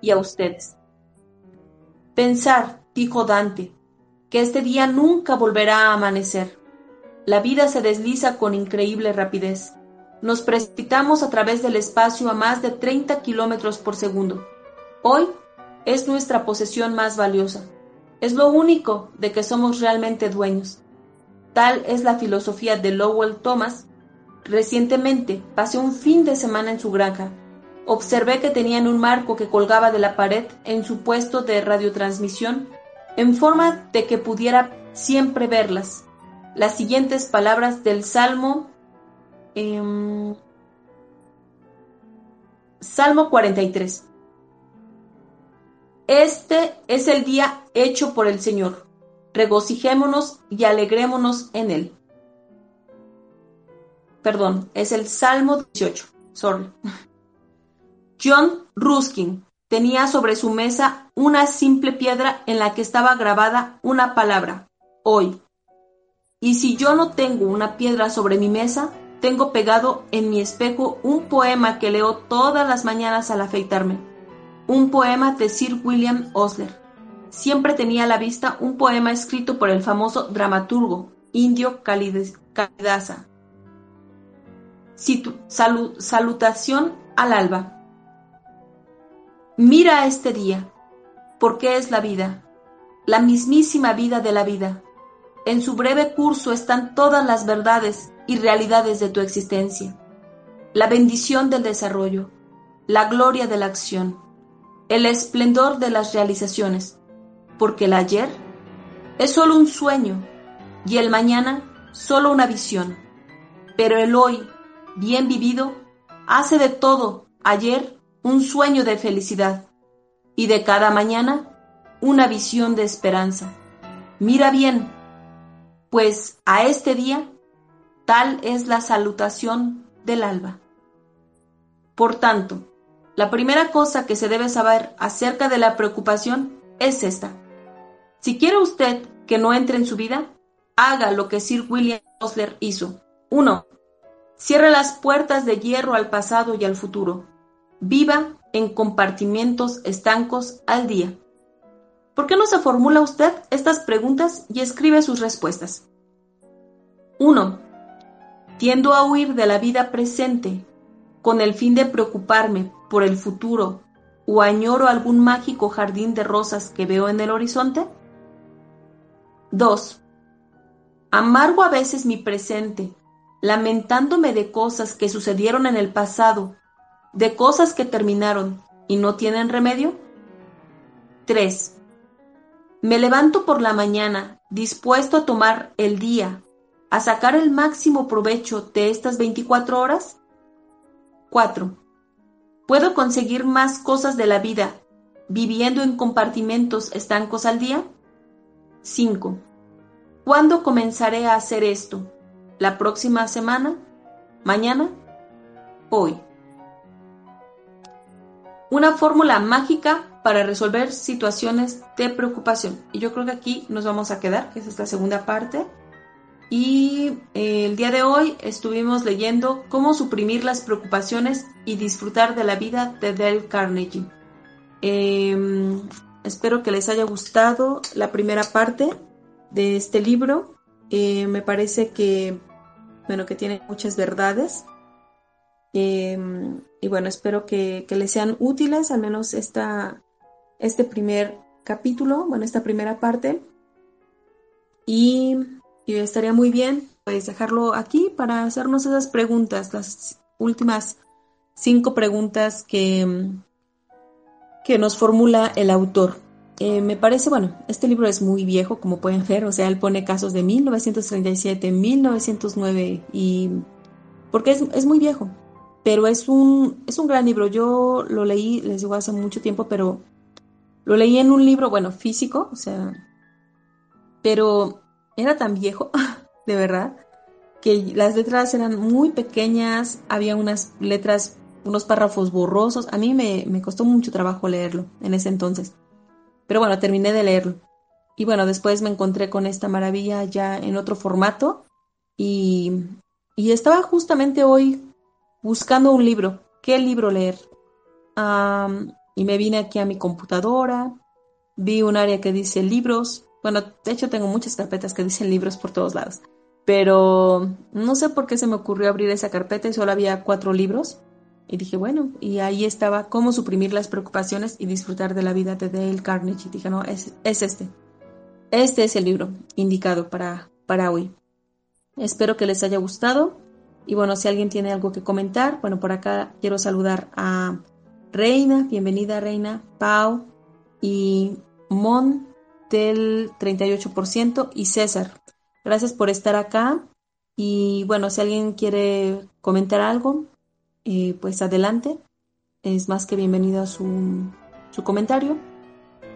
y a ustedes. Pensar, dijo Dante, que este día nunca volverá a amanecer. La vida se desliza con increíble rapidez. Nos precipitamos a través del espacio a más de 30 kilómetros por segundo. Hoy es nuestra posesión más valiosa es lo único de que somos realmente dueños. Tal es la filosofía de Lowell Thomas. Recientemente pasé un fin de semana en su granja. Observé que tenían un marco que colgaba de la pared en su puesto de radiotransmisión, en forma de que pudiera siempre verlas. Las siguientes palabras del Salmo. Em, Salmo 43. Este es el día hecho por el Señor. Regocijémonos y alegrémonos en él. Perdón, es el Salmo 18. Sorry. John Ruskin tenía sobre su mesa una simple piedra en la que estaba grabada una palabra, hoy. Y si yo no tengo una piedra sobre mi mesa, tengo pegado en mi espejo un poema que leo todas las mañanas al afeitarme un poema de Sir William Osler. Siempre tenía a la vista un poema escrito por el famoso dramaturgo indio Kalidasa. Salutación al alba. Mira este día, porque es la vida, la mismísima vida de la vida. En su breve curso están todas las verdades y realidades de tu existencia, la bendición del desarrollo, la gloria de la acción el esplendor de las realizaciones, porque el ayer es solo un sueño y el mañana solo una visión, pero el hoy, bien vivido, hace de todo ayer un sueño de felicidad y de cada mañana una visión de esperanza. Mira bien, pues a este día tal es la salutación del alba. Por tanto, la primera cosa que se debe saber acerca de la preocupación es esta. Si quiere usted que no entre en su vida, haga lo que Sir William Osler hizo. 1. Cierre las puertas de hierro al pasado y al futuro. Viva en compartimientos estancos al día. ¿Por qué no se formula usted estas preguntas y escribe sus respuestas? 1. Tiendo a huir de la vida presente con el fin de preocuparme por el futuro o añoro algún mágico jardín de rosas que veo en el horizonte? 2. Amargo a veces mi presente, lamentándome de cosas que sucedieron en el pasado, de cosas que terminaron y no tienen remedio. 3. Me levanto por la mañana dispuesto a tomar el día, a sacar el máximo provecho de estas 24 horas. 4. ¿Puedo conseguir más cosas de la vida viviendo en compartimentos estancos al día? 5. ¿Cuándo comenzaré a hacer esto? ¿La próxima semana? ¿Mañana? ¿Hoy? una fórmula mágica para resolver situaciones de preocupación. Y yo creo que aquí nos vamos a quedar, que es esta segunda parte. Y eh, el día de hoy estuvimos leyendo Cómo suprimir las preocupaciones y disfrutar de la vida de Dale Carnegie. Em, espero que les haya gustado la primera parte de este libro. Eh, me parece que, bueno, que tiene muchas verdades. Em, y bueno, espero que, que, les sean útiles, al menos esta, este primer capítulo, bueno, esta primera parte. Y y estaría muy bien pues dejarlo aquí para hacernos esas preguntas, las últimas cinco preguntas que, que nos formula el autor. Eh, me parece, bueno, este libro es muy viejo, como pueden ver, o sea, él pone casos de 1937, 1909 y... porque es, es muy viejo, pero es un, es un gran libro. Yo lo leí, les digo, hace mucho tiempo, pero lo leí en un libro, bueno, físico, o sea, pero era tan viejo, de verdad, que las letras eran muy pequeñas, había unas letras, unos párrafos borrosos. A mí me, costó mucho trabajo leerlo en ese entonces. Pero bueno, terminé de leerlo. Y bueno, después me encontré con esta maravilla ya en otro formato y, y estaba justamente hoy buscando un libro. ¿Qué libro leer? y me vine aquí a mi computadora, vi un área que dice libros bueno, de hecho tengo muchas carpetas que dicen libros por todos lados. Pero no sé por qué se me ocurrió abrir esa carpeta y solo había cuatro libros. Y dije, bueno, y ahí estaba cómo suprimir las preocupaciones y disfrutar de la vida de Dale Carnegie. Y dije, no, es, es este. Este es el libro indicado para, para hoy. Espero que les haya gustado. Y bueno, si alguien tiene algo que comentar, bueno, por acá quiero saludar a Reina, bienvenida Reina, Pau y Mon, del 38% y César. Gracias por estar acá y bueno, si alguien quiere comentar algo, eh, pues adelante. Es más que bienvenido a su, su comentario,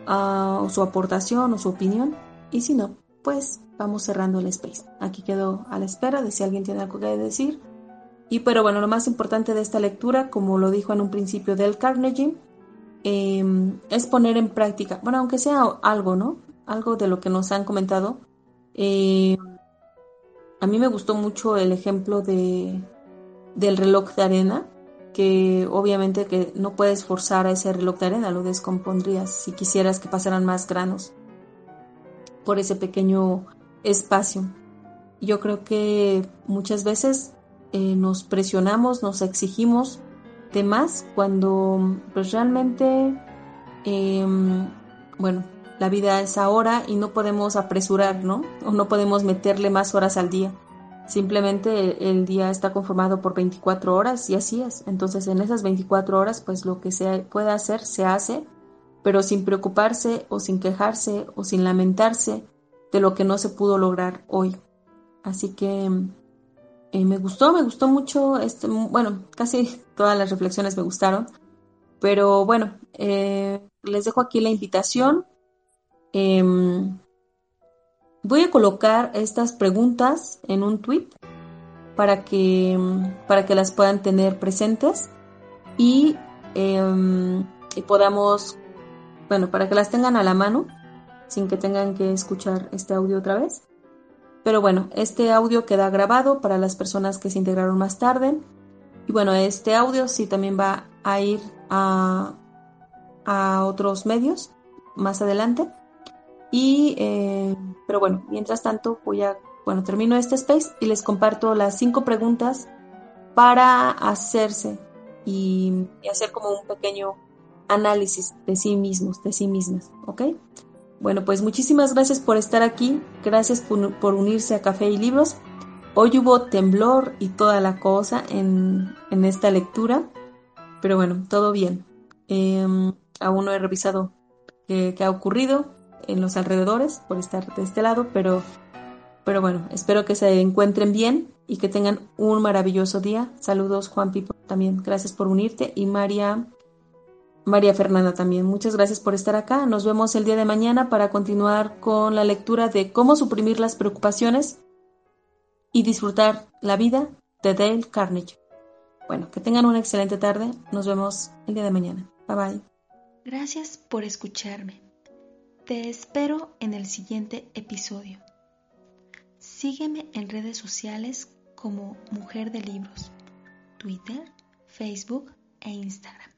o su aportación o su opinión. Y si no, pues vamos cerrando el space. Aquí quedo a la espera de si alguien tiene algo que decir. Y pero bueno, lo más importante de esta lectura, como lo dijo en un principio del Carnegie, em, es poner en práctica, bueno, aunque sea algo, ¿no? algo de lo que nos han comentado. Eh, a mí me gustó mucho el ejemplo de, del reloj de arena, que obviamente que no puedes forzar a ese reloj de arena, lo descompondrías si quisieras que pasaran más granos por ese pequeño espacio. Yo creo que muchas veces eh, nos presionamos, nos exigimos de más cuando pues realmente, em, bueno, la vida es ahora y no podemos apresurar, ¿no? O no podemos meterle más horas al día. Simplemente el día está conformado por 24 horas y así es. Entonces en esas 24 horas pues lo que se pueda hacer se hace, pero sin preocuparse o sin quejarse o sin lamentarse de lo que no se pudo lograr hoy. Así que eh, me gustó, me gustó mucho, este, bueno, casi todas las reflexiones me gustaron, pero bueno, eh, les dejo aquí la invitación Em, voy a colocar estas preguntas en un tweet para que, para que las puedan tener presentes y, em, y podamos, bueno, para que las tengan a la mano sin que tengan que escuchar este audio otra vez. Pero bueno, este audio queda grabado para las personas que se integraron más tarde. Y bueno, este audio sí también va a ir a, a otros medios más adelante. Y, eh, pero bueno, mientras tanto voy a, bueno, termino este space y les comparto las cinco preguntas para hacerse y, hacer como un pequeño análisis de sí mismos, de sí mismas, ¿ok? Bueno, pues muchísimas gracias por estar aquí, gracias por, unirse a Café y Libros. Hoy hubo temblor y toda la cosa en, en esta lectura, pero bueno, todo bien. Em, aún no he revisado qué, qué ha ocurrido, en los alrededores por estar de este lado, pero, pero bueno, espero que se encuentren bien y que tengan un maravilloso día. Saludos Juan Pipo también, gracias por unirte y María María Fernanda también. Muchas gracias por estar acá. Nos vemos el día de mañana para continuar con la lectura de cómo suprimir las preocupaciones y disfrutar la vida de Dale Carnegie. Bueno, que tengan una excelente tarde. Nos vemos el día de mañana. Bye bye. Gracias por escucharme. Te espero en el siguiente episodio. Sígueme en redes sociales como Mujer de Libros, Twitter, Facebook e Instagram.